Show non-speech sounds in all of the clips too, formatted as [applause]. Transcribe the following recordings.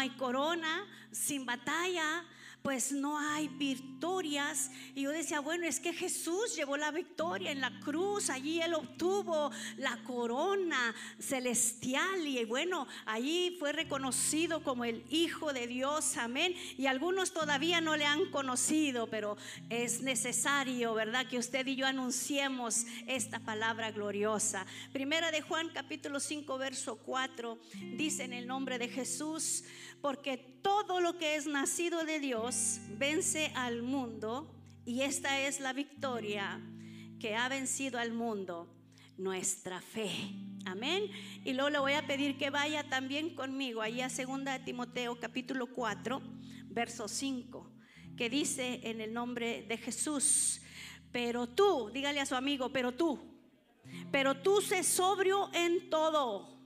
hay corona, sin batalla, pues no hay victorias. Y yo decía, bueno, es que Jesús llevó la victoria en la cruz, allí él obtuvo la corona celestial y bueno, allí fue reconocido como el Hijo de Dios, amén. Y algunos todavía no le han conocido, pero es necesario, ¿verdad? Que usted y yo anunciemos esta palabra gloriosa. Primera de Juan capítulo 5, verso 4, dice en el nombre de Jesús, porque todo lo que es nacido de Dios vence al mundo y esta es la victoria que ha vencido al mundo, nuestra fe. Amén. Y luego le voy a pedir que vaya también conmigo ahí a 2 Timoteo capítulo 4, verso 5, que dice en el nombre de Jesús, pero tú, dígale a su amigo, pero tú, pero tú sé sobrio en todo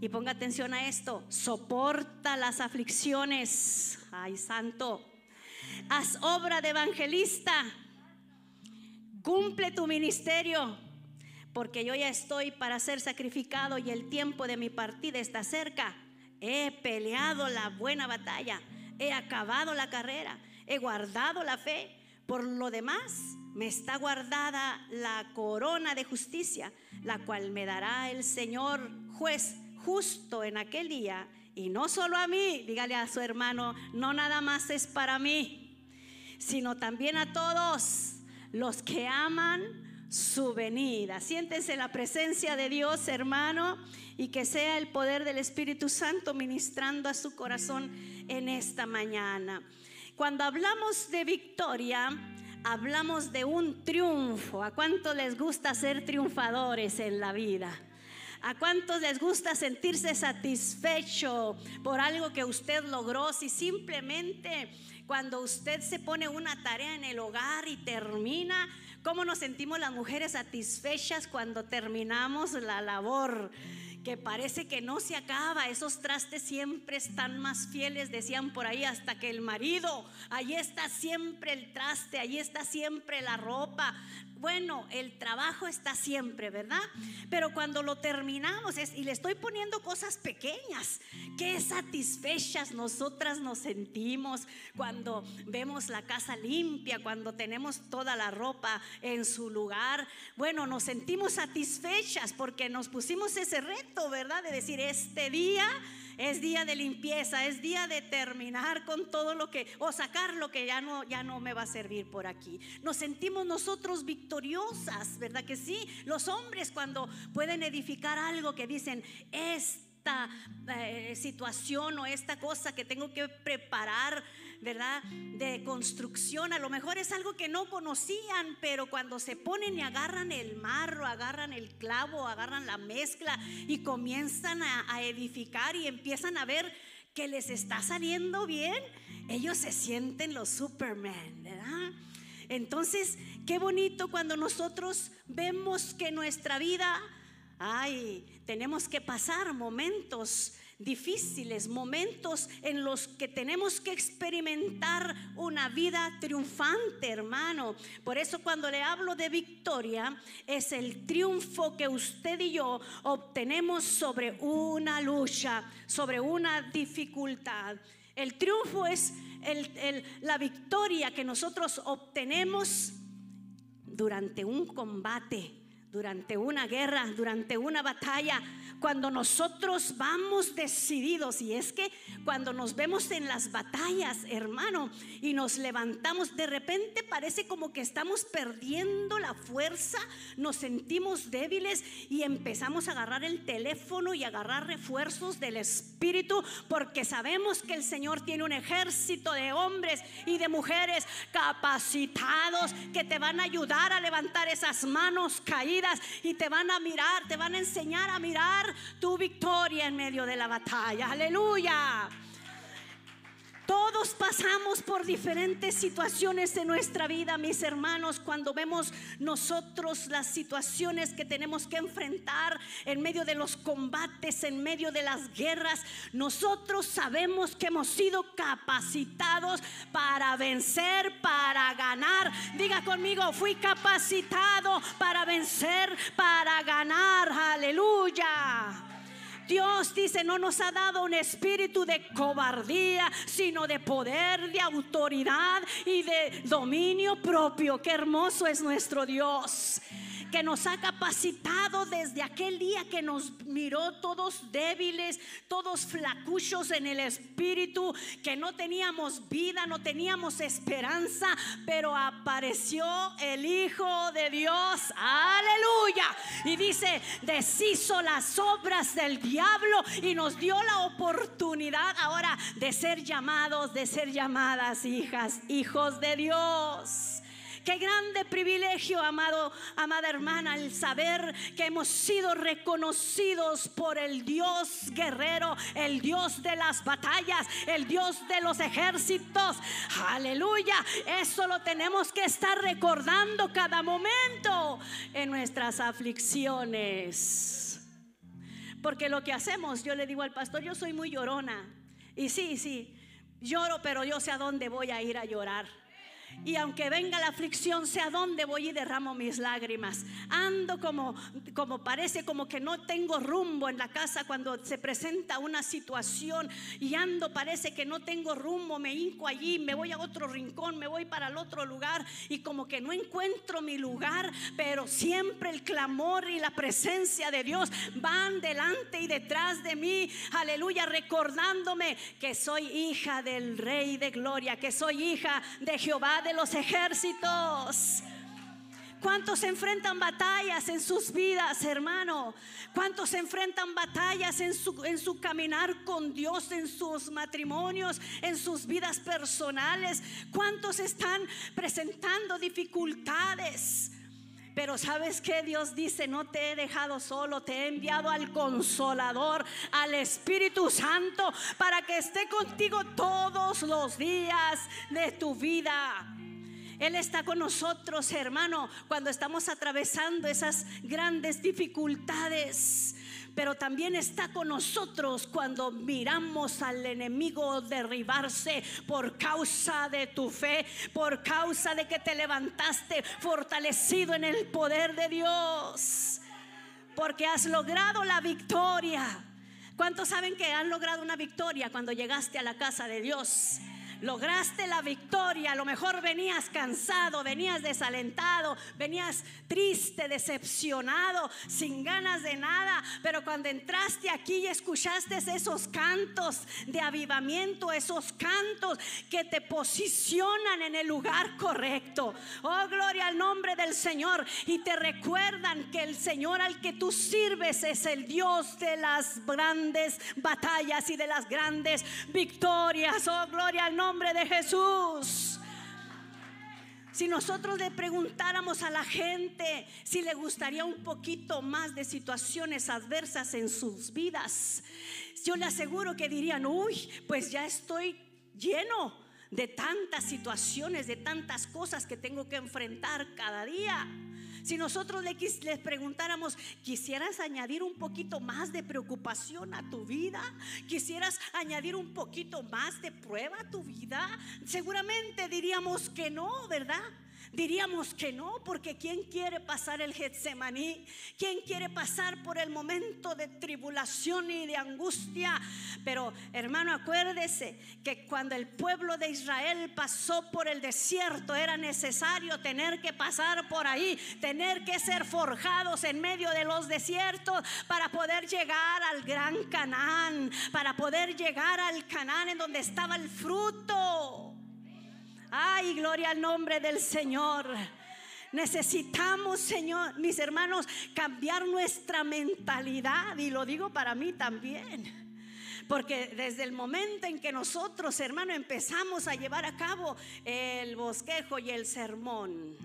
y ponga atención a esto, soporta las aflicciones. Ay, santo. Haz obra de evangelista. Cumple tu ministerio, porque yo ya estoy para ser sacrificado y el tiempo de mi partida está cerca. He peleado la buena batalla, he acabado la carrera, he guardado la fe. Por lo demás, me está guardada la corona de justicia, la cual me dará el Señor juez justo en aquel día, y no solo a mí, dígale a su hermano, no nada más es para mí, sino también a todos los que aman su venida. Siéntense la presencia de Dios, hermano, y que sea el poder del Espíritu Santo ministrando a su corazón en esta mañana. Cuando hablamos de victoria, hablamos de un triunfo. ¿A cuánto les gusta ser triunfadores en la vida? ¿A cuántos les gusta sentirse satisfecho por algo que usted logró? Si simplemente cuando usted se pone una tarea en el hogar y termina, ¿cómo nos sentimos las mujeres satisfechas cuando terminamos la labor? que parece que no se acaba. Esos trastes siempre están más fieles, decían por ahí, hasta que el marido, ahí está siempre el traste, ahí está siempre la ropa, bueno, el trabajo está siempre, ¿verdad? Pero cuando lo terminamos, y le estoy poniendo cosas pequeñas, qué satisfechas nosotras nos sentimos cuando vemos la casa limpia, cuando tenemos toda la ropa en su lugar. Bueno, nos sentimos satisfechas porque nos pusimos ese reto, ¿verdad? De decir, este día es día de limpieza, es día de terminar con todo lo que, o sacar lo que ya no, ya no me va a servir por aquí. Nos sentimos nosotros victoriosas, ¿verdad que sí? Los hombres cuando pueden edificar algo que dicen, es esta eh, situación o esta cosa que tengo que preparar, ¿verdad? De construcción. A lo mejor es algo que no conocían, pero cuando se ponen y agarran el marro, agarran el clavo, agarran la mezcla y comienzan a, edificar y empiezan a ver que les está saliendo bien, ellos se sienten los Superman, ¿verdad? Entonces, qué bonito cuando nosotros vemos que nuestra vida Ay, tenemos que pasar momentos difíciles, momentos en los que tenemos que experimentar una vida triunfante, hermano. Por eso cuando le hablo de victoria, es el triunfo que usted y yo obtenemos sobre una lucha, sobre una dificultad. El triunfo es la victoria que nosotros obtenemos durante un combate durante una guerra, durante una batalla, cuando nosotros vamos decididos, y es que cuando nos vemos en las batallas, hermano, y nos levantamos, de repente parece como que estamos perdiendo la fuerza, nos sentimos débiles y empezamos a agarrar el teléfono y agarrar refuerzos del Espíritu, porque sabemos que el Señor tiene un ejército de hombres y de mujeres capacitados que te van a ayudar a levantar esas manos caídas y te van a mirar, te van a enseñar a mirar tu victoria en medio de la batalla. Aleluya. Todos pasamos por diferentes situaciones en nuestra vida, mis hermanos, cuando vemos nosotros las situaciones que tenemos que enfrentar en medio de los combates, en medio de las guerras. Nosotros sabemos que hemos sido capacitados para vencer, para ganar. Diga conmigo, fui capacitado para vencer, para ganar. Aleluya. Dios dice, no nos ha dado un espíritu de cobardía, sino de poder, de autoridad y de dominio propio. Qué hermoso es nuestro Dios que nos ha capacitado desde aquel día que nos miró todos débiles, todos flacuchos en el espíritu, que no teníamos vida, no teníamos esperanza, pero apareció el Hijo de Dios, aleluya. Y dice, deshizo las obras del diablo y nos dio la oportunidad ahora de ser llamados, de ser llamadas hijas, hijos de Dios. Qué grande privilegio, amado, amada hermana, el saber que hemos sido reconocidos por el Dios guerrero, el Dios de las batallas, el Dios de los ejércitos. Aleluya. Eso lo tenemos que estar recordando cada momento en nuestras aflicciones. Porque lo que hacemos, yo le digo al pastor, yo soy muy llorona. Y sí, sí, lloro, pero yo sé a dónde voy a ir a llorar. Y aunque venga la aflicción, sé a dónde voy y derramo mis lágrimas. Ando como, como parece como que no tengo rumbo en la casa cuando se presenta una situación. Y ando, parece que no tengo rumbo. Me hinco allí, me voy a otro rincón, me voy para el otro lugar. Y como que no encuentro mi lugar. Pero siempre el clamor y la presencia de Dios van delante y detrás de mí. Aleluya, recordándome que soy hija del Rey de Gloria, que soy hija de Jehová de los ejércitos. ¿Cuántos enfrentan batallas en sus vidas, hermano? ¿Cuántos enfrentan batallas en su, en su caminar con Dios, en sus matrimonios, en sus vidas personales? ¿Cuántos están presentando dificultades? Pero sabes que Dios dice, no te he dejado solo, te he enviado al consolador, al Espíritu Santo, para que esté contigo todos los días de tu vida. Él está con nosotros, hermano, cuando estamos atravesando esas grandes dificultades. Pero también está con nosotros cuando miramos al enemigo derribarse por causa de tu fe, por causa de que te levantaste fortalecido en el poder de Dios. Porque has logrado la victoria. ¿Cuántos saben que han logrado una victoria cuando llegaste a la casa de Dios? Lograste la victoria. A lo mejor venías cansado, venías desalentado, venías triste, decepcionado, sin ganas de nada. Pero cuando entraste aquí y escuchaste esos cantos de avivamiento, esos cantos que te posicionan en el lugar correcto. Oh, gloria al nombre del Señor. Y te recuerdan que el Señor al que tú sirves es el Dios de las grandes batallas y de las grandes victorias. Oh, gloria al nombre de Jesús. Si nosotros le preguntáramos a la gente si le gustaría un poquito más de situaciones adversas en sus vidas, yo le aseguro que dirían, uy, pues ya estoy lleno de tantas situaciones, de tantas cosas que tengo que enfrentar cada día. Si nosotros les preguntáramos, ¿quisieras añadir un poquito más de preocupación a tu vida? ¿Quisieras añadir un poquito más de prueba a tu vida? Seguramente diríamos que no, ¿verdad? Diríamos que no, porque ¿quién quiere pasar el Getsemaní? ¿Quién quiere pasar por el momento de tribulación y de angustia? Pero hermano, acuérdese que cuando el pueblo de Israel pasó por el desierto era necesario tener que pasar por ahí, tener que ser forjados en medio de los desiertos para poder llegar al gran Canaán, para poder llegar al Canaán en donde estaba el fruto. Ay, gloria al nombre del Señor. Necesitamos, Señor, mis hermanos, cambiar nuestra mentalidad. Y lo digo para mí también. Porque desde el momento en que nosotros, hermano, empezamos a llevar a cabo el bosquejo y el sermón,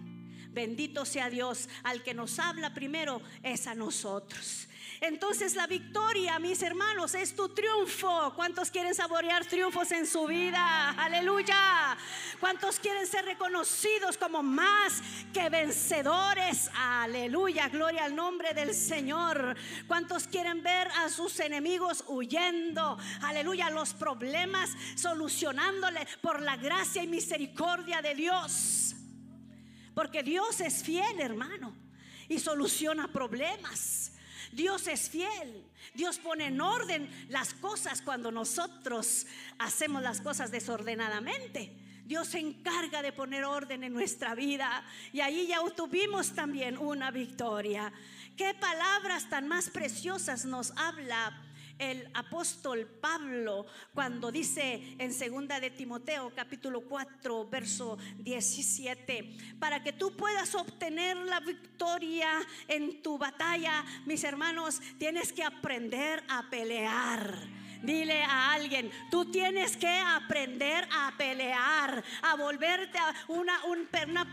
bendito sea Dios, al que nos habla primero es a nosotros. Entonces la victoria, mis hermanos, es tu triunfo. ¿Cuántos quieren saborear triunfos en su vida? Aleluya. ¿Cuántos quieren ser reconocidos como más que vencedores? Aleluya. Gloria al nombre del Señor. ¿Cuántos quieren ver a sus enemigos huyendo? Aleluya. Los problemas solucionándole por la gracia y misericordia de Dios. Porque Dios es fiel, hermano, y soluciona problemas. Dios es fiel. Dios pone en orden las cosas cuando nosotros hacemos las cosas desordenadamente. Dios se encarga de poner orden en nuestra vida y ahí ya obtuvimos también una victoria. Qué palabras tan más preciosas nos habla el apóstol Pablo cuando dice en segunda de Timoteo capítulo 4 verso 17, para que tú puedas obtener la victoria en tu batalla, mis hermanos, tienes que aprender a pelear Dile a alguien, tú tienes que aprender a pelear, a volverte a una,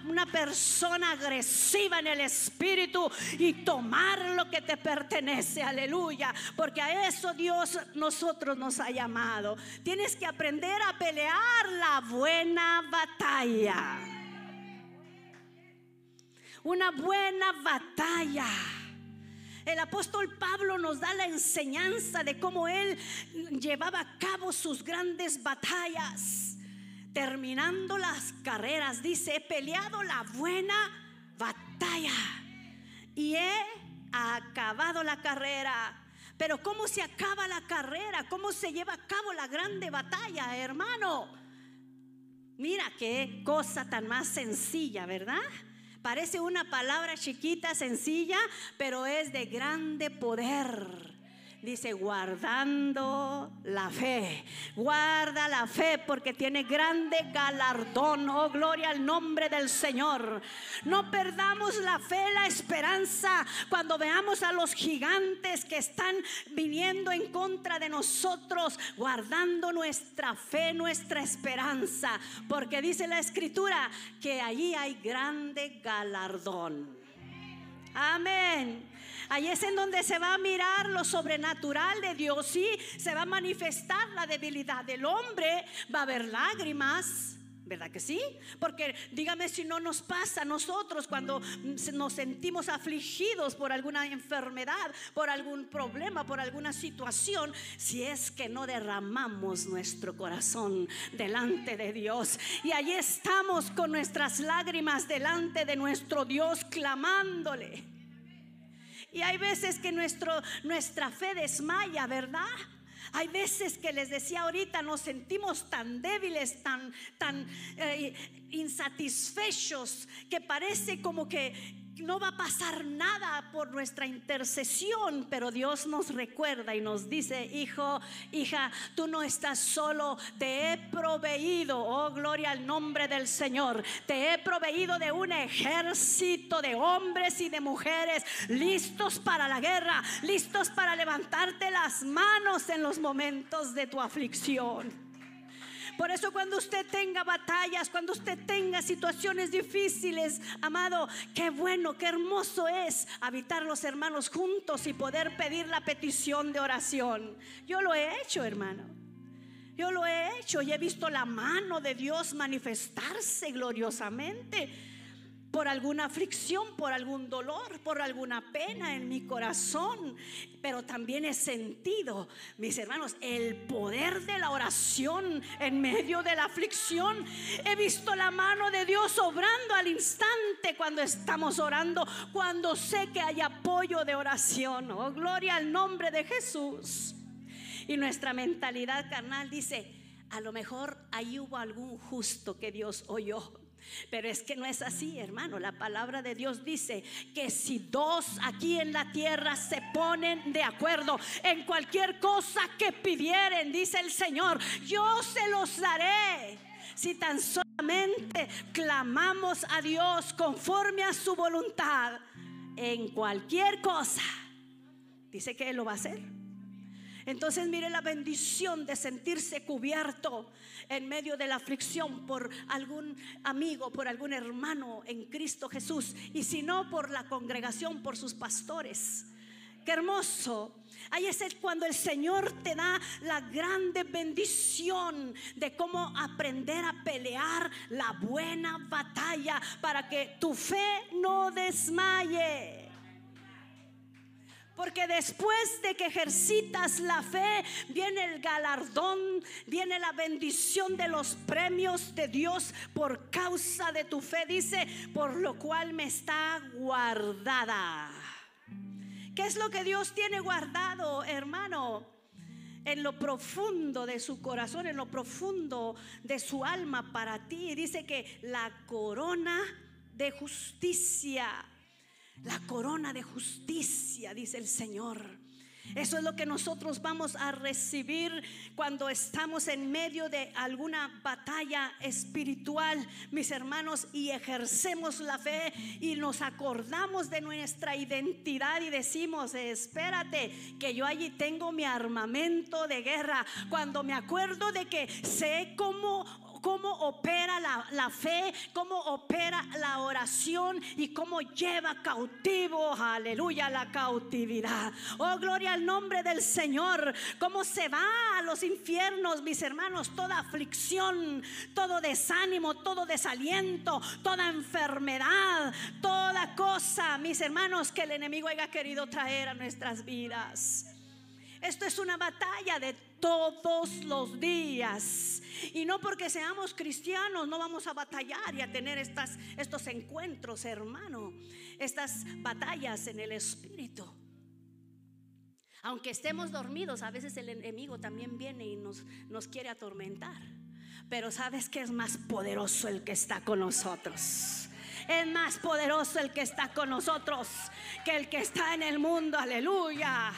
una, persona agresiva en el espíritu y tomar lo que te pertenece, aleluya, porque a eso Dios nosotros nos ha llamado. Tienes que aprender a pelear la buena batalla. Una buena batalla. El apóstol Pablo nos da la enseñanza de cómo él llevaba a cabo sus grandes batallas. Terminando las carreras, dice, he peleado la buena batalla y he acabado la carrera. Pero ¿cómo se acaba la carrera? ¿Cómo se lleva a cabo la grande batalla, hermano? Mira qué cosa tan más sencilla, ¿verdad? Parece una palabra chiquita, sencilla, pero es de grande poder. Dice, guardando la fe. Guarda la fe porque tiene grande galardón. Oh, gloria al nombre del Señor. No perdamos la fe, la esperanza cuando veamos a los gigantes que están viniendo en contra de nosotros, guardando nuestra fe, nuestra esperanza. Porque dice la escritura que allí hay grande galardón. Amén. Ahí es en donde se va a mirar lo sobrenatural de Dios. Sí, se va a manifestar la debilidad del hombre. Va a haber lágrimas. ¿Verdad que sí? Porque dígame si no nos pasa a nosotros cuando nos sentimos afligidos por alguna enfermedad, por algún problema, por alguna situación, si es que no derramamos nuestro corazón delante de Dios. Y allí estamos con nuestras lágrimas delante de nuestro Dios clamándole. Y hay veces que nuestro, nuestra fe desmaya, ¿verdad? Hay veces que les decía ahorita, nos sentimos tan débiles, tan, tan eh, insatisfechos, que parece como que no va a pasar nada por nuestra intercesión, pero Dios nos recuerda y nos dice, hijo, hija, tú no estás solo, te he proveído, oh gloria al nombre del Señor, te he proveído de un ejército de hombres y de mujeres listos para la guerra, listos para levantarte las manos en los momentos de tu aflicción. Por eso cuando usted tenga batallas, cuando usted tenga situaciones difíciles, amado, qué bueno, qué hermoso es habitar los hermanos juntos y poder pedir la petición de oración. Yo lo he hecho, hermano. Yo lo he hecho y he visto la mano de Dios manifestarse gloriosamente por alguna aflicción, por algún dolor, por alguna pena en mi corazón. Pero también he sentido, mis hermanos, el poder de la oración en medio de la aflicción. He visto la mano de Dios obrando al instante cuando estamos orando, cuando sé que hay apoyo de oración. Oh, gloria al nombre de Jesús. Y nuestra mentalidad carnal dice, a lo mejor ahí hubo algún justo que Dios oyó. Pero es que no es así, hermano. La palabra de Dios dice que si dos aquí en la tierra se ponen de acuerdo en cualquier cosa que pidieren, dice el Señor, yo se los daré. Si tan solamente clamamos a Dios conforme a su voluntad en cualquier cosa, dice que Él lo va a hacer. Entonces mire la bendición de sentirse cubierto en medio de la aflicción por algún amigo, por algún hermano en Cristo Jesús. Y si no, por la congregación, por sus pastores. Qué hermoso. Ahí es cuando el Señor te da la grande bendición de cómo aprender a pelear la buena batalla para que tu fe no desmaye. Porque después de que ejercitas la fe, viene el galardón, viene la bendición de los premios de Dios por causa de tu fe. Dice, por lo cual me está guardada. ¿Qué es lo que Dios tiene guardado, hermano? En lo profundo de su corazón, en lo profundo de su alma para ti. Dice que la corona de justicia, la corona de justicia, dice el Señor. Eso es lo que nosotros vamos a recibir cuando estamos en medio de alguna batalla espiritual, mis hermanos, y ejercemos la fe y nos acordamos de nuestra identidad y decimos, espérate, que yo allí tengo mi armamento de guerra. Cuando me acuerdo de que sé cómo cómo opera la, fe, cómo opera la oración y cómo lleva cautivo, aleluya, la cautividad. Oh, gloria al nombre del Señor. Cómo se va a los infiernos, mis hermanos, toda aflicción, todo desánimo, todo desaliento, toda enfermedad, toda cosa, mis hermanos, que el enemigo haya querido traer a nuestras vidas. Esto es una batalla de todos los días. Y no porque seamos cristianos no vamos a batallar y a tener estas, estos encuentros, hermano. Estas batallas en el espíritu. Aunque estemos dormidos, a veces el enemigo también viene y nos, nos quiere atormentar. Pero sabes que es más poderoso el que está con nosotros. Es más poderoso el que está con nosotros que el que está en el mundo. Aleluya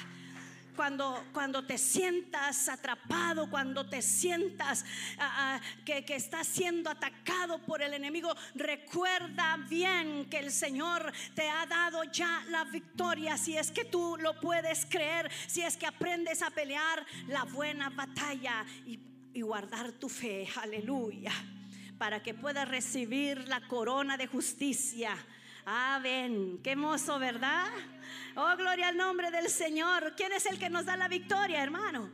cuando, cuando te sientas atrapado, cuando te sientas ah, ah, que, que estás siendo atacado por el enemigo, recuerda bien que el Señor te ha dado ya la victoria. Si es que tú lo puedes creer, si es que aprendes a pelear la buena batalla y, y guardar tu fe, aleluya, para que puedas recibir la corona de justicia. Amén. Qué hermoso, ¿verdad? Oh, gloria al nombre del Señor. ¿Quién es el que nos da la victoria, hermano?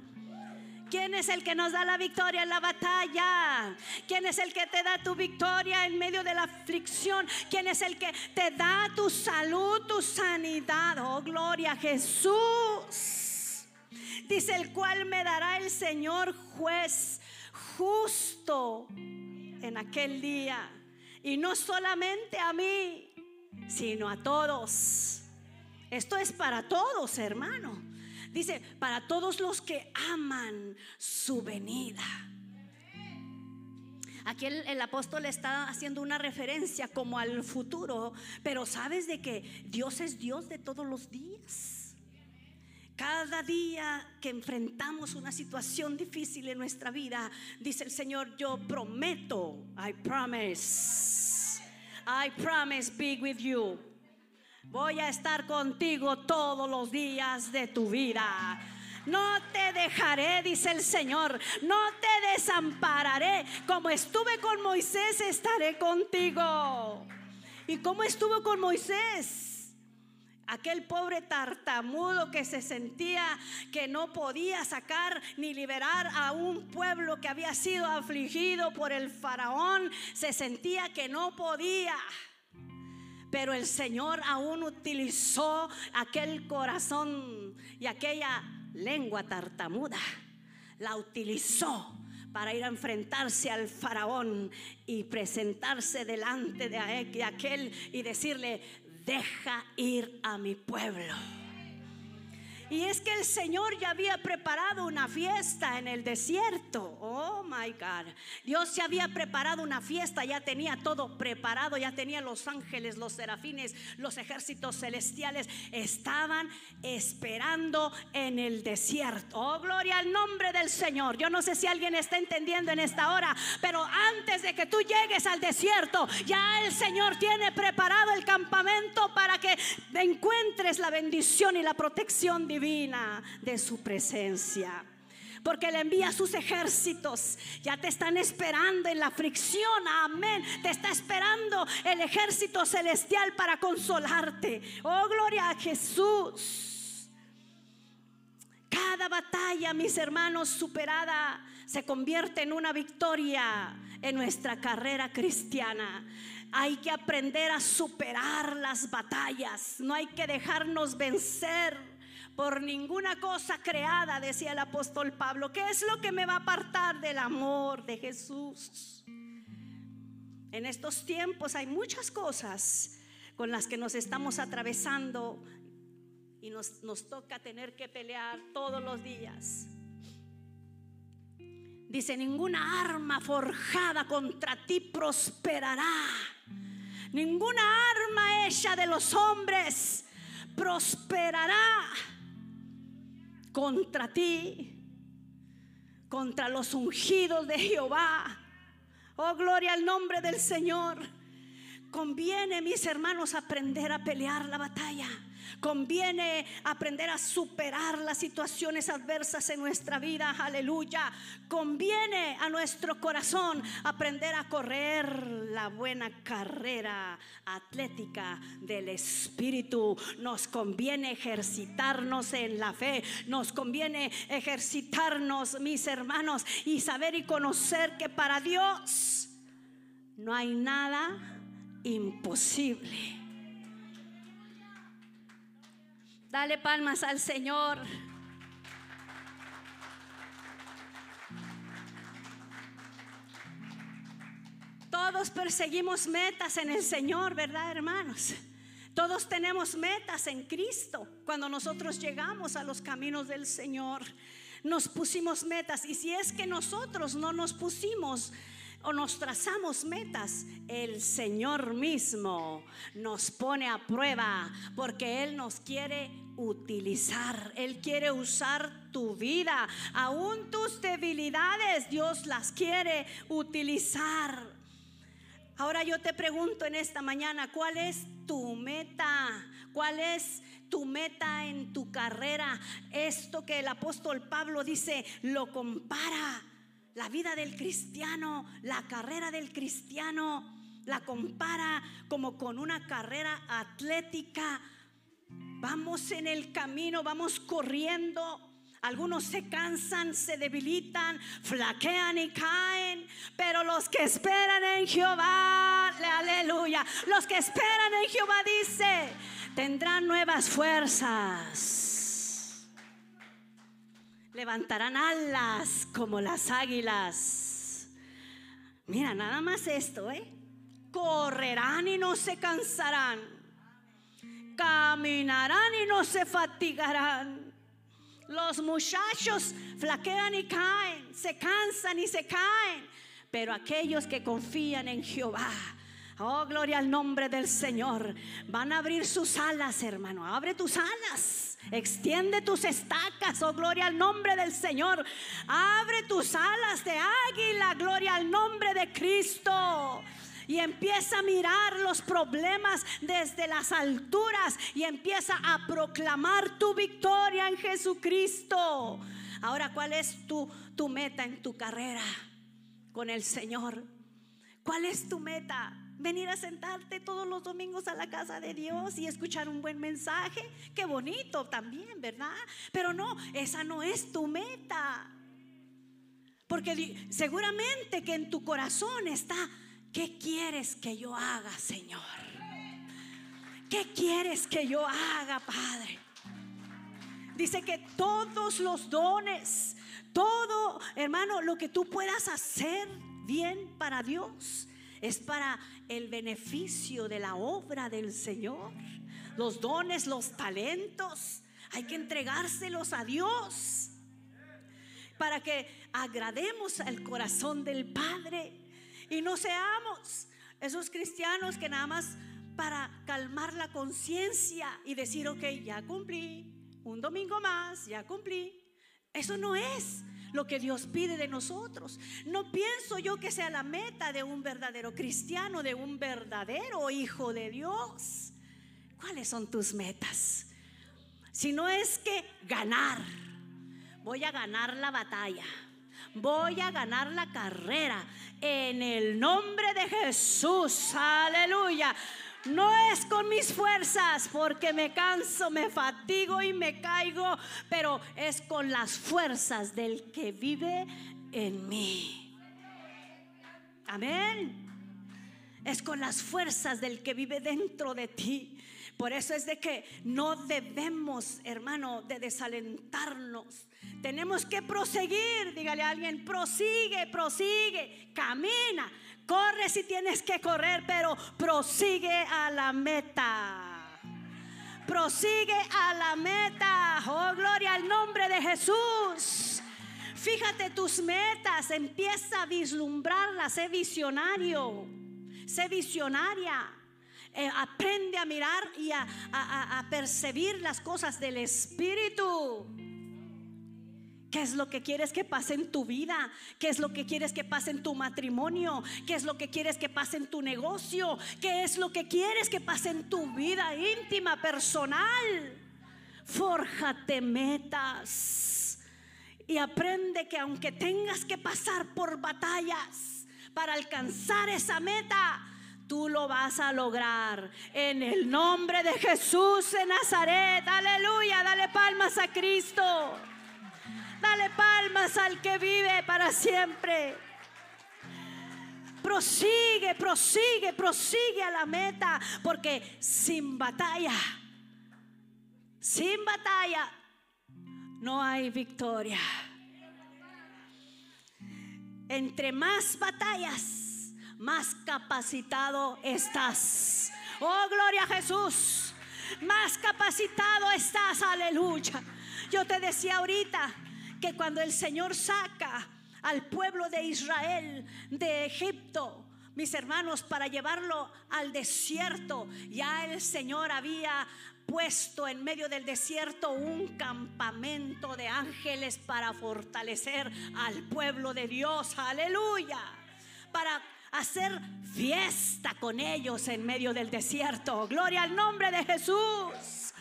¿Quién es el que nos da la victoria en la batalla? ¿Quién es el que te da tu victoria en medio de la aflicción? ¿Quién es el que te da tu salud, tu sanidad? Oh, gloria a Jesús. Dice el cual me dará el Señor juez justo en aquel día. Y no solamente a mí, sino a todos. Esto es para todos, hermano. Dice, para todos los que aman su venida. Aquí el, apóstol está haciendo una referencia como al futuro, pero sabes de que Dios es Dios de todos los días. Cada día que enfrentamos una situación difícil en nuestra vida, dice el Señor, yo prometo, I promise, I promise be with you. Voy a estar contigo todos los días de tu vida. No te dejaré, dice el Señor. No te desampararé. Como estuve con Moisés, estaré contigo. ¿Y cómo estuvo con Moisés? Aquel pobre tartamudo que se sentía que no podía sacar ni liberar a un pueblo que había sido afligido por el faraón, se sentía que no podía. Pero el Señor aún utilizó aquel corazón y aquella lengua tartamuda. La utilizó para ir a enfrentarse al faraón y presentarse delante de aquel y decirle, deja ir a mi pueblo. Y es que el Señor ya había preparado una fiesta en el desierto. Oh my God. Dios ya había preparado una fiesta, ya tenía todo preparado, ya tenía los ángeles, los serafines, los ejércitos celestiales. Estaban esperando en el desierto. Oh, gloria al nombre del Señor. Yo no sé si alguien está entendiendo en esta hora, pero antes de que tú llegues al desierto, ya el Señor tiene preparado el campamento para que encuentres la bendición y la protección divina de su presencia. Porque le envía sus ejércitos. Ya te están esperando en la aflicción. Amén. Te está esperando el ejército celestial para consolarte. Oh, gloria a Jesús. Cada batalla, mis hermanos, superada se convierte en una victoria en nuestra carrera cristiana. Hay que aprender a superar las batallas. No hay que dejarnos vencer por ninguna cosa creada, decía el apóstol Pablo. ¿Qué es lo que me va a apartar del amor de Jesús? En estos tiempos hay muchas cosas con las que nos estamos atravesando y nos, nos toca tener que pelear todos los días. Dice, ninguna arma forjada contra ti prosperará. Ninguna arma hecha de los hombres prosperará contra ti, contra los ungidos de Jehová. Oh, gloria al nombre del Señor. Conviene, mis hermanos, aprender a pelear la batalla. Conviene aprender a superar las situaciones adversas en nuestra vida. Aleluya. Conviene a nuestro corazón aprender a correr la buena carrera atlética del Espíritu. Nos conviene ejercitarnos en la fe. Nos conviene ejercitarnos, mis hermanos, y saber y conocer que para Dios no hay nada imposible. Dale palmas al Señor. Todos perseguimos metas en el Señor, ¿verdad, hermanos? Todos tenemos metas en Cristo. Cuando nosotros llegamos a los caminos del Señor, nos pusimos metas. Y si es que nosotros no nos pusimos o nos trazamos metas, el Señor mismo nos pone a prueba porque Él nos quiere utilizar. Él quiere usar tu vida. Aún tus debilidades, Dios las quiere utilizar. Ahora yo te pregunto en esta mañana, ¿cuál es tu meta? ¿Cuál es tu meta en tu carrera? Esto que el apóstol Pablo dice, lo compara. La vida del cristiano, la carrera del cristiano, la compara como con una carrera atlética Vamos en el camino, vamos corriendo. Algunos se cansan, se debilitan, flaquean y caen. Pero los que esperan en Jehová, aleluya. Los que esperan en Jehová dice, tendrán nuevas fuerzas. Levantarán alas como las águilas. Mira, nada más esto, ¿eh? Correrán y no se cansarán caminarán y no se fatigarán. Los muchachos flaquean y caen, se cansan y se caen, pero aquellos que confían en Jehová, oh gloria al nombre del Señor, van a abrir sus alas, hermano, abre tus alas. Extiende tus estacas, oh gloria al nombre del Señor. Abre tus alas de águila, gloria al nombre de Cristo y empieza a mirar los problemas desde las alturas y empieza a proclamar tu victoria en Jesucristo. Ahora, ¿cuál es tu, tu meta en tu carrera con el Señor? ¿Cuál es tu meta? Venir a sentarte todos los domingos a la casa de Dios y escuchar un buen mensaje. Qué bonito también, ¿verdad? Pero no, esa no es tu meta. Porque seguramente que en tu corazón está ¿Qué quieres que yo haga, Señor? ¿Qué quieres que yo haga, Padre? Dice que todos los dones, todo, hermano, lo que tú puedas hacer bien para Dios, es para el beneficio de la obra del Señor. Los dones, los talentos, hay que entregárselos a Dios para que agrademos al corazón del Padre. Y no seamos esos cristianos que nada más para calmar la conciencia y decir, ok, ya cumplí, un domingo más, ya cumplí. Eso no es lo que Dios pide de nosotros. No pienso yo que sea la meta de un verdadero cristiano, de un verdadero hijo de Dios. ¿Cuáles son tus metas? Si no es que ganar, voy a ganar la batalla voy a ganar la carrera en el nombre de Jesús. Aleluya. No es con mis fuerzas porque me canso, me fatigo y me caigo, pero es con las fuerzas del que vive en mí. Amén. Es con las fuerzas del que vive dentro de ti. Por eso es de que no debemos, hermano, de desalentarnos. Tenemos que proseguir, dígale a alguien, prosigue, prosigue, camina, corre si tienes que correr, pero prosigue a la meta. prosigue a la meta. Oh, gloria al nombre de Jesús. Fíjate tus metas, empieza a vislumbrarlas, sé visionario, sé visionaria. Eh, aprende a mirar y a, a percibir las cosas del Espíritu. ¿Qué es lo que quieres que pase en tu vida? ¿Qué es lo que quieres que pase en tu matrimonio? ¿Qué es lo que quieres que pase en tu negocio? ¿Qué es lo que quieres que pase en tu vida íntima, personal? Fórjate metas y aprende que aunque tengas que pasar por batallas para alcanzar esa meta, tú lo vas a lograr. En el nombre de Jesús de Nazaret, aleluya, dale palmas a Cristo. Dale palmas al que vive para siempre. Prosigue, prosigue, prosigue a la meta, porque sin batalla, sin batalla, no hay victoria. Entre más batallas, más capacitado estás. Oh, gloria a Jesús. Más capacitado estás, aleluya. Yo te decía ahorita, que cuando el Señor saca al pueblo de Israel de Egipto, mis hermanos, para llevarlo al desierto, ya el Señor había puesto en medio del desierto un campamento de ángeles para fortalecer al pueblo de Dios. Aleluya. Para hacer fiesta con ellos en medio del desierto. Gloria al nombre de Jesús.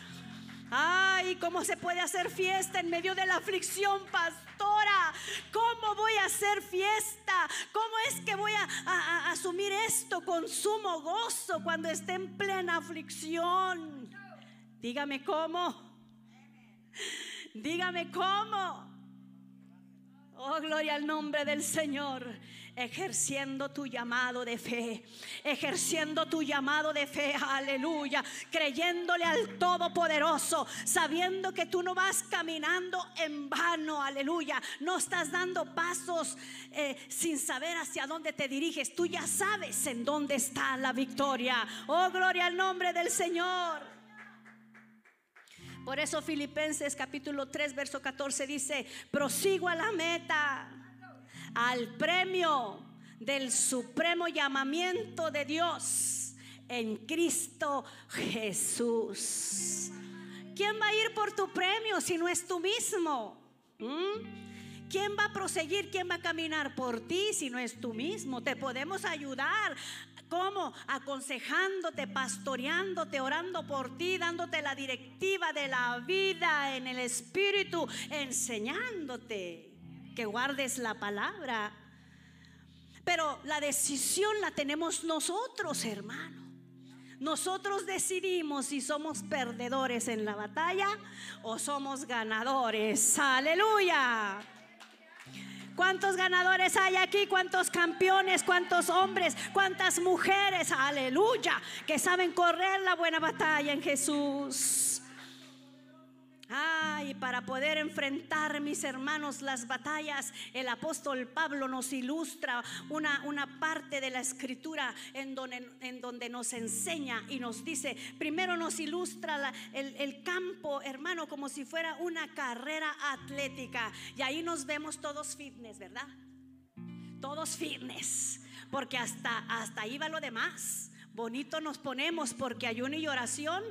Ay, ¿cómo se puede hacer fiesta en medio de la aflicción, pastora? ¿Cómo voy a hacer fiesta? ¿Cómo es que voy a, asumir esto con sumo gozo cuando esté en plena aflicción? Dígame cómo. Dígame cómo. Oh, gloria al nombre del Señor ejerciendo tu llamado de fe, ejerciendo tu llamado de fe, aleluya, creyéndole al Todopoderoso, sabiendo que tú no vas caminando en vano, aleluya, no estás dando pasos eh, sin saber hacia dónde te diriges, tú ya sabes en dónde está la victoria. Oh, gloria al nombre del Señor. Por eso Filipenses capítulo 3, verso 14 dice, prosigo a la meta al premio del supremo llamamiento de Dios en Cristo Jesús. ¿Quién va a ir por tu premio si no es tú mismo? ¿Mm? ¿Quién va a proseguir? ¿Quién va a caminar por ti si no es tú mismo? Te podemos ayudar. ¿Cómo? Aconsejándote, pastoreándote, orando por ti, dándote la directiva de la vida en el Espíritu, enseñándote que guardes la palabra. Pero la decisión la tenemos nosotros, hermano. Nosotros decidimos si somos perdedores en la batalla o somos ganadores. Aleluya. ¿Cuántos ganadores hay aquí? ¿Cuántos campeones? ¿Cuántos hombres? ¿Cuántas mujeres? Aleluya. Que saben correr la buena batalla en Jesús. Ay, para poder enfrentar, mis hermanos, las batallas, el apóstol Pablo nos ilustra una, una parte de la escritura en donde, en donde, nos enseña y nos dice, primero nos ilustra el, el campo, hermano, como si fuera una carrera atlética. Y ahí nos vemos todos fitness, ¿verdad? Todos fitness, porque hasta, hasta ahí va lo demás. Bonito nos ponemos porque ayuno y oración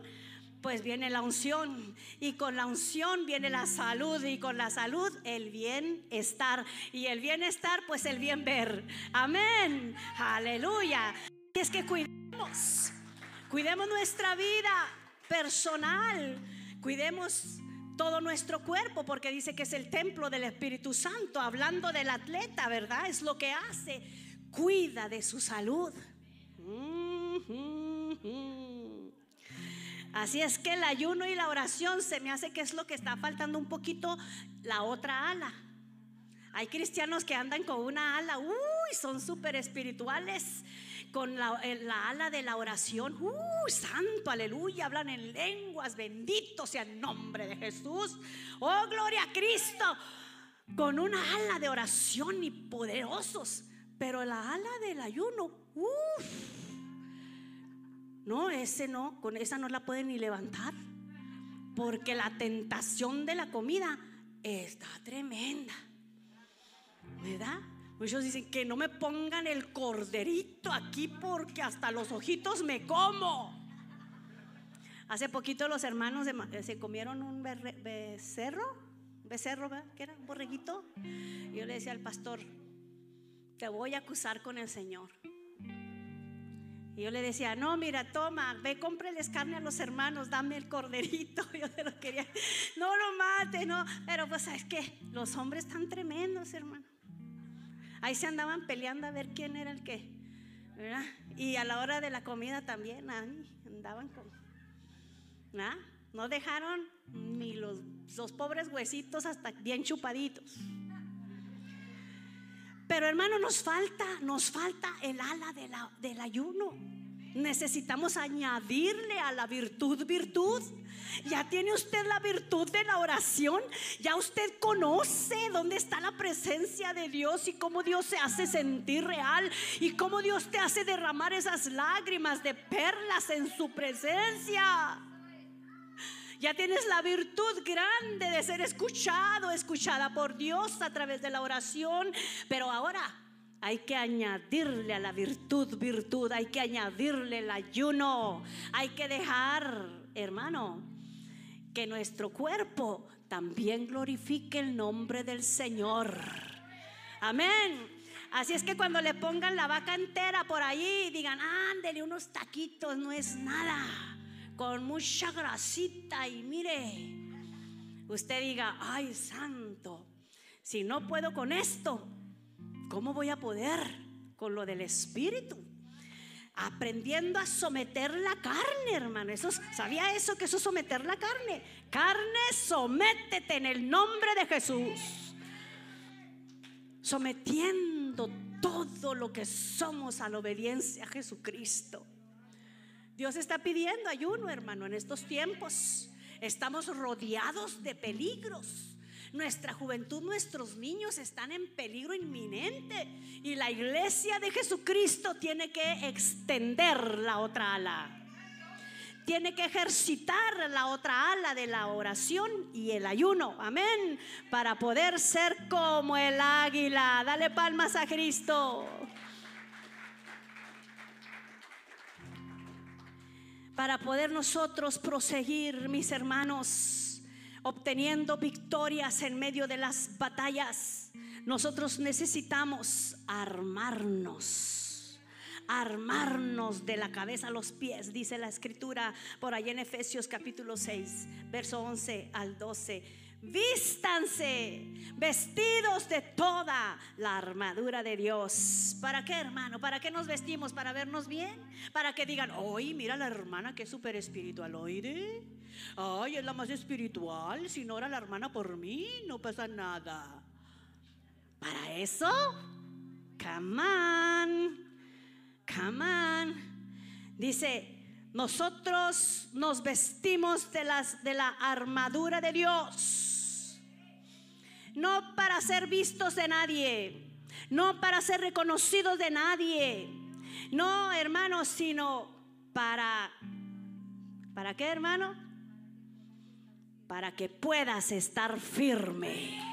pues viene la unción y con la unción viene la salud y con la salud el bienestar y el bienestar pues el bien ver. Amén. Aleluya. Y es que cuidemos, cuidemos nuestra vida personal, cuidemos todo nuestro cuerpo porque dice que es el templo del Espíritu Santo, hablando del atleta, ¿verdad? Es lo que hace, cuida de su salud. Así es que el ayuno y la oración se me hace que es lo que está faltando un poquito la otra ala. Hay cristianos que andan con una ala, uy, son súper espirituales, con la, ala de la oración, uy, santo, aleluya, hablan en lenguas, bendito sea el nombre de Jesús, oh, gloria a Cristo, con una ala de oración y poderosos, pero la ala del ayuno, uff no, ese no, con esa no la pueden ni levantar. porque la tentación de la comida está tremenda. ¿Verdad? Muchos dicen que no me pongan el corderito aquí porque hasta los ojitos me como. Hace poquito los hermanos se, comieron un becerro, becerro, ¿verdad? ¿Qué era? Un borreguito. Yo le decía al pastor, te voy a acusar con el Señor. Y yo le decía, no, mira, toma, ve, cómpreles carne a los hermanos, dame el corderito. [laughs] Yo se lo quería, no lo mate, no. Pero pues es que los hombres están tremendos, hermano. Ahí se andaban peleando a ver quién era el que, ¿verdad? Y a la hora de la comida también, andaban con, ¿verdad? No dejaron ni los, los pobres huesitos hasta bien chupaditos. Pero hermano, nos falta, nos falta el ala del ayuno. Necesitamos añadirle a la virtud virtud. Ya tiene usted la virtud de la oración. Ya usted conoce dónde está la presencia de Dios y cómo Dios se hace sentir real y cómo Dios te hace derramar esas lágrimas de perlas en su presencia. Ya tienes la virtud grande de ser escuchado, escuchada por Dios a través de la oración. Pero ahora hay que añadirle a la virtud virtud, hay que añadirle el ayuno, hay que dejar, hermano, que nuestro cuerpo también glorifique el nombre del Señor. Amén. Así es que cuando le pongan la vaca entera por ahí, digan, ándele unos taquitos, no es nada con mucha grasita y mire, usted diga, ay santo, si no puedo con esto, ¿cómo voy a poder con lo del Espíritu? Aprendiendo a someter la carne, hermano. ¿Sabía eso que eso es someter la carne? Carne, sométete en el nombre de Jesús. Sometiendo todo lo que somos a la obediencia a Jesucristo. Dios está pidiendo ayuno, hermano, en estos tiempos. Estamos rodeados de peligros. Nuestra juventud, nuestros niños están en peligro inminente. Y la iglesia de Jesucristo tiene que extender la otra ala. Tiene que ejercitar la otra ala de la oración y el ayuno. Amén. Para poder ser como el águila. Dale palmas a Cristo. Para poder nosotros proseguir, mis hermanos, obteniendo victorias en medio de las batallas, nosotros necesitamos armarnos. Armarnos de la cabeza a los pies, dice la escritura por ahí en Efesios capítulo 6, verso 11 al 12 Vístanse vestidos de toda la armadura de Dios. ¿Para qué, hermano? ¿Para qué nos vestimos? ¿Para vernos bien? Para que digan, hoy mira la hermana que es súper espiritual, oide. Ay, es la más espiritual. Si no ora la hermana por mí, no pasa nada. Para eso, come on, come on. Dice, nosotros nos vestimos de, las, de la armadura de Dios. No para ser vistos de nadie, no para ser reconocidos de nadie, no hermano, sino para, ¿para qué hermano? Para que puedas estar firme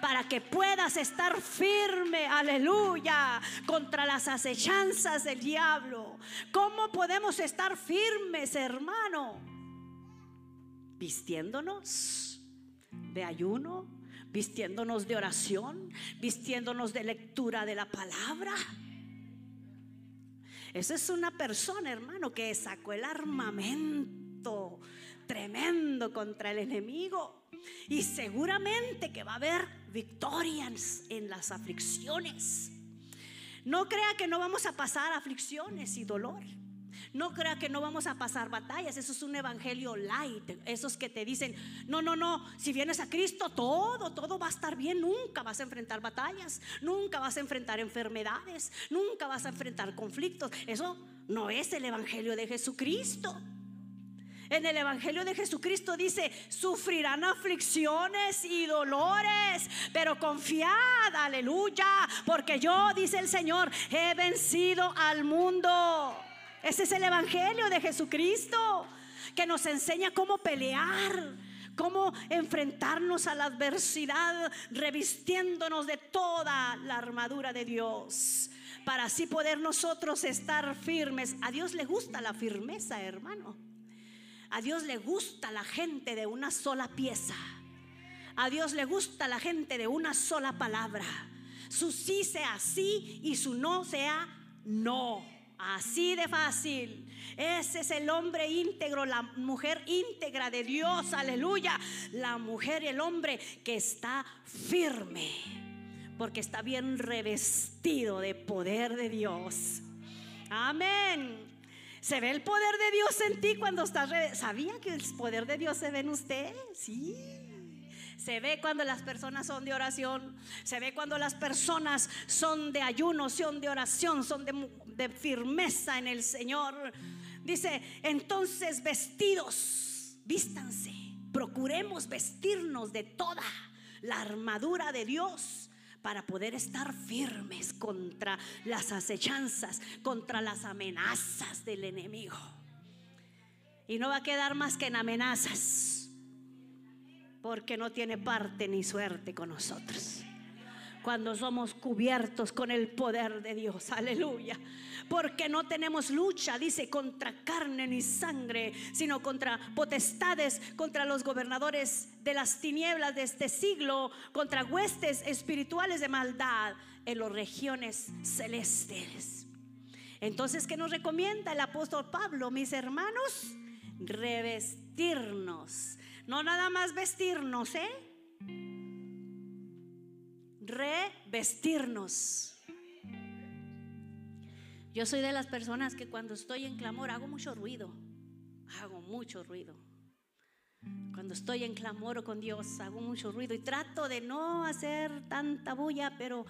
para que puedas estar firme, aleluya, contra las acechanzas del diablo. ¿Cómo podemos estar firmes, hermano? Vistiéndonos de ayuno, vistiéndonos de oración, vistiéndonos de lectura de la palabra. Esa es una persona, hermano, que sacó el armamento tremendo contra el enemigo. Y seguramente que va a haber victorias en las aflicciones. No crea que no vamos a pasar aflicciones y dolor. No crea que no vamos a pasar batallas. Eso es un evangelio light. Esos que te dicen, no, no, no, si vienes a Cristo, todo, todo va a estar bien. Nunca vas a enfrentar batallas. Nunca vas a enfrentar enfermedades. Nunca vas a enfrentar conflictos. Eso no es el evangelio de Jesucristo. En el Evangelio de Jesucristo dice, sufrirán aflicciones y dolores, pero confiad, aleluya, porque yo, dice el Señor, he vencido al mundo. Ese es el Evangelio de Jesucristo. que nos enseña cómo pelear, cómo enfrentarnos a la adversidad, revistiéndonos de toda la armadura de Dios, para así poder nosotros estar firmes. A Dios le gusta la firmeza, hermano. A Dios le gusta la gente de una sola pieza. A Dios le gusta la gente de una sola palabra. Su sí sea sí y su no sea no. Así de fácil. Ese es el hombre íntegro, la mujer íntegra de Dios. Aleluya. La mujer y el hombre que está firme. Porque está bien revestido de poder de Dios. Amén. ¿Se ve el poder de Dios en ti cuando estás... ¿Sabía que el poder de Dios se ve en usted? Sí. Se ve cuando las personas son de oración. Se ve cuando las personas son de ayuno, son de oración, son de, firmeza en el Señor. Dice, entonces vestidos, vístanse. Procuremos vestirnos de toda la armadura de Dios para poder estar firmes contra las acechanzas, contra las amenazas del enemigo. Y no va a quedar más que en amenazas porque no tiene parte ni suerte con nosotros. Cuando somos cubiertos con el poder de Dios, aleluya. Porque no tenemos lucha, dice, contra carne ni sangre, sino contra potestades, contra los gobernadores de las tinieblas de este siglo, contra huestes espirituales de maldad en las regiones celestes. Entonces, ¿qué nos recomienda el apóstol Pablo, mis hermanos? Revestirnos no nada más vestirnos, ¿eh? Revestirnos. Yo soy de las personas que cuando estoy en clamor hago mucho ruido. Hago mucho ruido. Cuando estoy en clamor con Dios hago mucho ruido y trato de no hacer tanta bulla, pero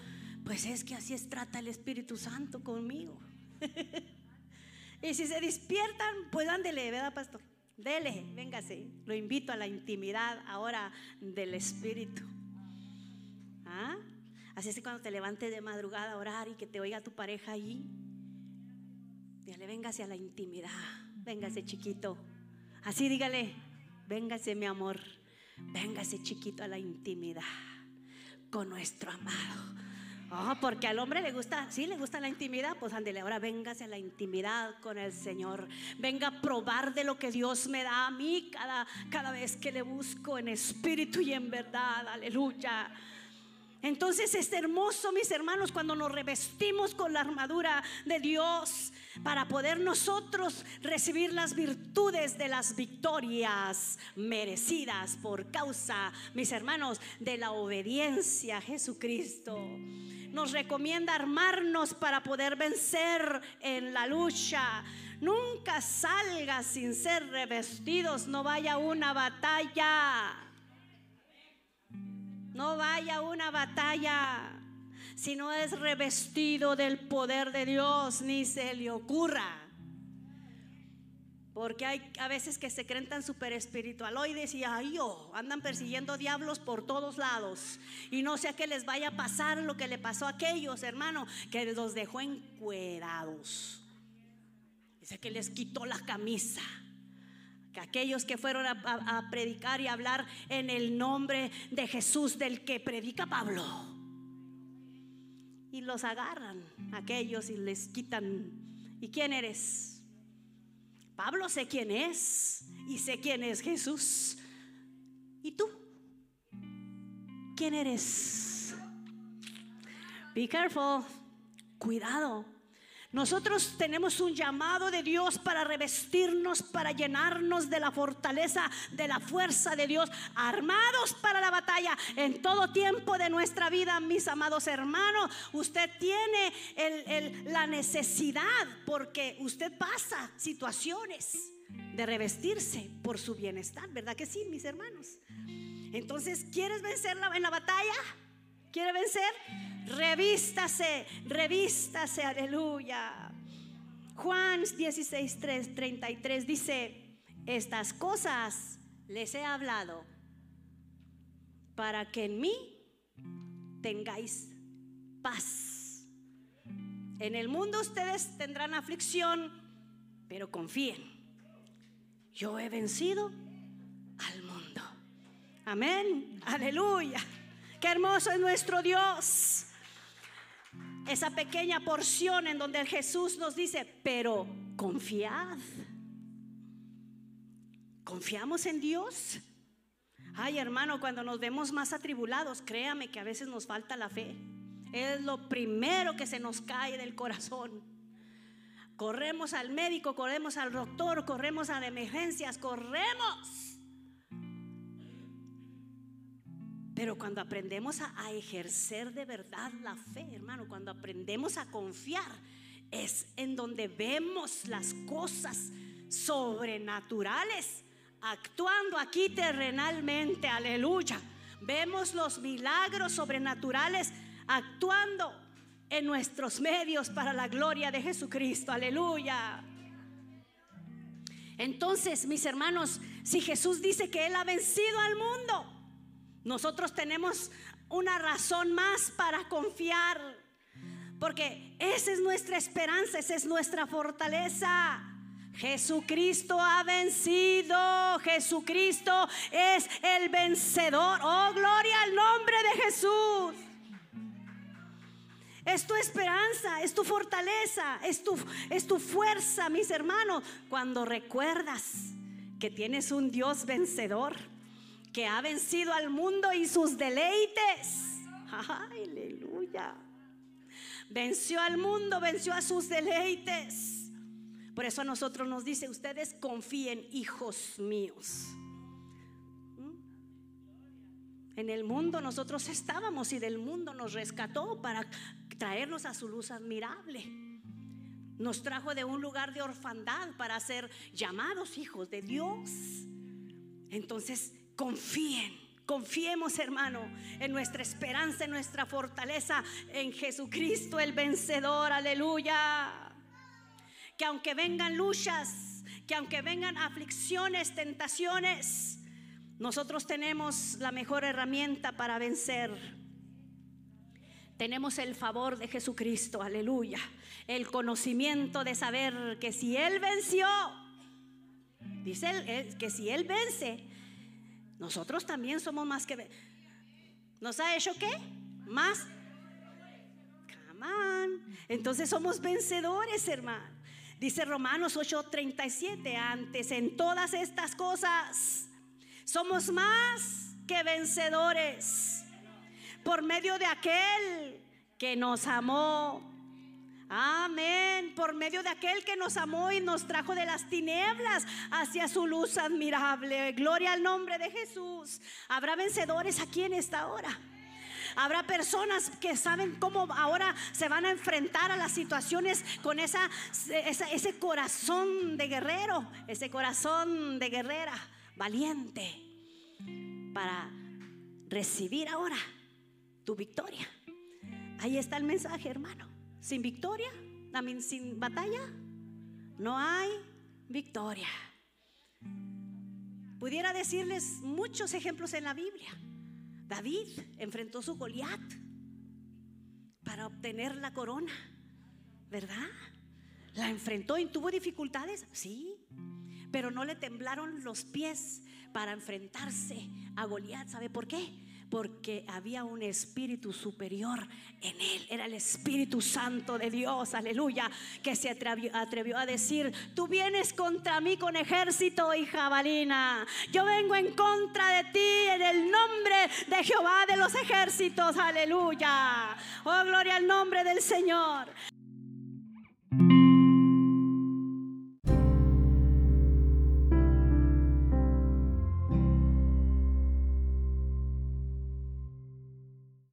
pues es que así es trata el Espíritu Santo conmigo. [laughs] y si se despiertan, pues ándele, ¿verdad, pastor? Dele, véngase. Lo invito a la intimidad ahora del Espíritu. Así es que cuando te levantes de madrugada a orar y que te oiga tu pareja ahí, dígale, véngase a la intimidad. Véngase, chiquito. Así dígale, véngase, mi amor. Véngase, chiquito, a la intimidad con nuestro amado Oh, porque al hombre le gusta, sí, le gusta la intimidad, pues ándele, ahora véngase a la intimidad con el Señor. Venga a probar de lo que Dios me da a mí cada, cada vez que le busco en espíritu y en verdad. Aleluya. Entonces es hermoso, mis hermanos, cuando nos revestimos con la armadura de Dios para poder nosotros recibir las virtudes de las victorias merecidas por causa, mis hermanos, de la obediencia a Jesucristo nos recomienda armarnos para poder vencer en la lucha. Nunca salga sin ser revestidos, no vaya una batalla. No vaya una batalla si no es revestido del poder de Dios, ni se le ocurra. Porque hay a veces que se creen tan super espiritualoides y ay, oh, andan persiguiendo diablos por todos lados. Y no sé a qué les vaya a pasar lo que le pasó a aquellos, hermano, que los dejó encuerados. Dice que les quitó la camisa. Que aquellos que fueron a, a predicar y hablar en el nombre de Jesús, del que predica Pablo. Y los agarran aquellos y les quitan. ¿Y quién eres? Pablo sé quién es y sé quién es Jesús. ¿Y tú? ¿Quién eres? Be careful. Cuidado. Nosotros tenemos un llamado de Dios para revestirnos, para llenarnos de la fortaleza, de la fuerza de Dios, armados para la batalla en todo tiempo de nuestra vida, mis amados hermanos. Usted tiene la necesidad porque usted pasa situaciones de revestirse por su bienestar, ¿verdad que sí, mis hermanos? Entonces, ¿quieres vencerla en la batalla? ¿Quiere vencer? Revístase, revístase, aleluya. Juan 16, 33 dice, estas cosas les he hablado para que en mí tengáis paz. En el mundo ustedes tendrán aflicción, pero confíen. yo he vencido al mundo. Amén, aleluya. Qué hermoso es nuestro Dios. Esa pequeña porción en donde Jesús nos dice, pero confiad. ¿Confiamos en Dios? Ay, hermano, cuando nos vemos más atribulados, créame que a veces nos falta la fe. Es lo primero que se nos cae del corazón. Corremos al médico, corremos al doctor, corremos a emergencias, corremos. Pero cuando aprendemos a, ejercer de verdad la fe, hermano, cuando aprendemos a confiar, es en donde vemos las cosas sobrenaturales actuando aquí terrenalmente, aleluya. Vemos los milagros sobrenaturales actuando en nuestros medios para la gloria de Jesucristo, aleluya. Entonces, mis hermanos, si Jesús dice que Él ha vencido al mundo, nosotros tenemos una razón más para confiar, porque esa es nuestra esperanza, esa es nuestra fortaleza. Jesucristo ha vencido. Jesucristo es el vencedor. Oh, gloria al nombre de Jesús. Es tu esperanza, es tu fortaleza, es tu, es tu fuerza, mis hermanos, cuando recuerdas que tienes un Dios vencedor, que ha vencido al mundo y sus deleites. Aleluya. Venció al mundo, venció a sus deleites. Por eso a nosotros nos dice, ustedes confíen, hijos míos. ¿Mm? En el mundo nosotros estábamos y del mundo nos rescató para traernos a su luz admirable. Nos trajo de un lugar de orfandad para ser llamados hijos de Dios. Entonces, confíen. Confiemos, hermano, en nuestra esperanza, en nuestra fortaleza, en Jesucristo el vencedor. Aleluya que aunque vengan luchas, que aunque vengan aflicciones, tentaciones, nosotros tenemos la mejor herramienta para vencer. Tenemos el favor de Jesucristo, aleluya. El conocimiento de saber que si Él venció, dice él, que si Él vence, nosotros también somos más que... ¿Nos ha hecho qué? Más. Entonces somos vencedores, hermano. Dice Romanos 8:37, antes en todas estas cosas somos más que vencedores por medio de aquel que nos amó. Amén. Por medio de aquel que nos amó y nos trajo de las tinieblas hacia su luz admirable. Gloria al nombre de Jesús. Habrá vencedores aquí en esta hora. Habrá personas que saben cómo ahora se van a enfrentar a las situaciones con esa, ese corazón de guerrero, ese corazón de guerrera valiente para recibir ahora tu victoria. Ahí está el mensaje, hermano. Sin victoria, también sin batalla, no hay victoria. Pudiera decirles muchos ejemplos en la Biblia. David enfrentó su Goliat para obtener la corona, ¿verdad? La enfrentó y tuvo dificultades, sí, pero no le temblaron los pies para enfrentarse a Goliat. ¿Sabe por qué? Porque había un espíritu superior en él. Era el Espíritu Santo de Dios, aleluya, que se atrevió, a decir, tú vienes contra mí con ejército y jabalina. Yo vengo en contra de ti en el nombre de Jehová de los ejércitos, aleluya. Oh, gloria al nombre del Señor.